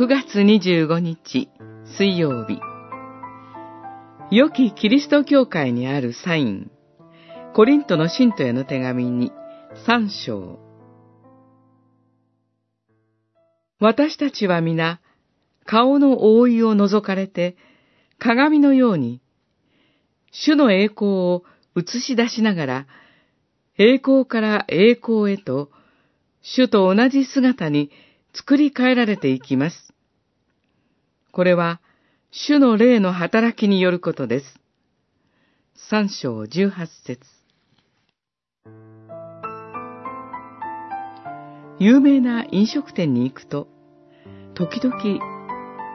9月25日水曜日。良きキリスト教会にあるサイン。コリントの信徒への手紙に3章。私たちは皆顔の覆いを覗かれて鏡のように主の栄光を映し出しながら栄光から栄光へと主と同じ姿に作り変えられていきます。これは、主の霊の働きによることです。三章十八節有名な飲食店に行くと、時々、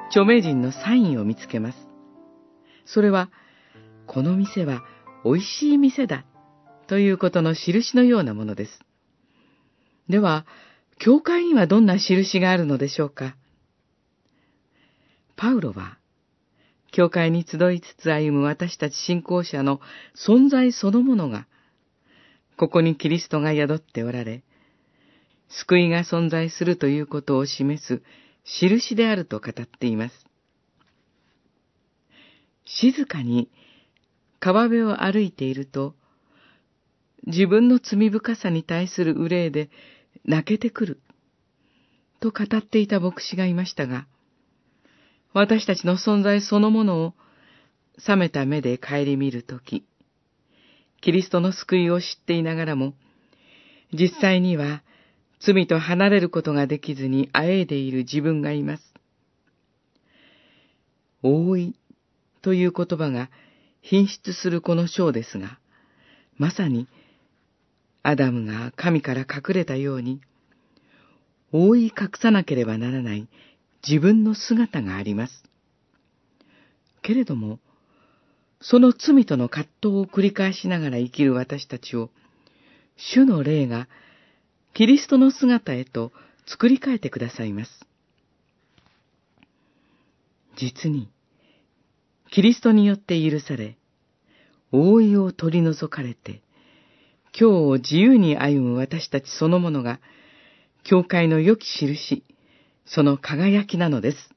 著名人のサインを見つけます。それは、この店は美味しい店だ、ということの印のようなものです。では、教会にはどんな印があるのでしょうか？パウロは、教会に集いつつ歩む私たち信仰者の存在そのものが、ここにキリストが宿っておられ、救いが存在するということを示す印であると語っています。静かに川辺を歩いていると、自分の罪深さに対する憂いで泣けてくる、と語っていた牧師がいましたが、私たちの存在そのものを冷めた目で顧みるとき、キリストの救いを知っていながらも、実際には罪と離れることができずにあえいでいる自分がいます。覆いという言葉が品質するこの章ですが、まさにアダムが神から隠れたように、覆い隠さなければならない自分の姿があります。けれども、その罪との葛藤を繰り返しながら生きる私たちを、主の霊がキリストの姿へと作り変えてくださいます。実に、キリストによって許され、覆いを取り除かれて、今日を自由に歩む私たちそのものが、教会の良き印、その輝きなのです。